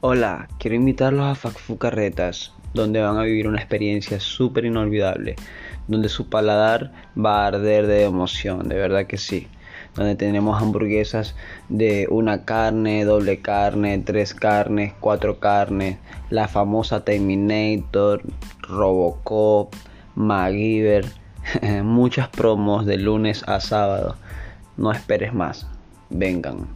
Hola, quiero invitarlos a Facfu Carretas, donde van a vivir una experiencia súper inolvidable, donde su paladar va a arder de emoción, de verdad que sí. Donde tenemos hamburguesas de una carne, doble carne, tres carnes, cuatro carnes, la famosa Terminator, Robocop, MacGyver, muchas promos de lunes a sábado. No esperes más, vengan.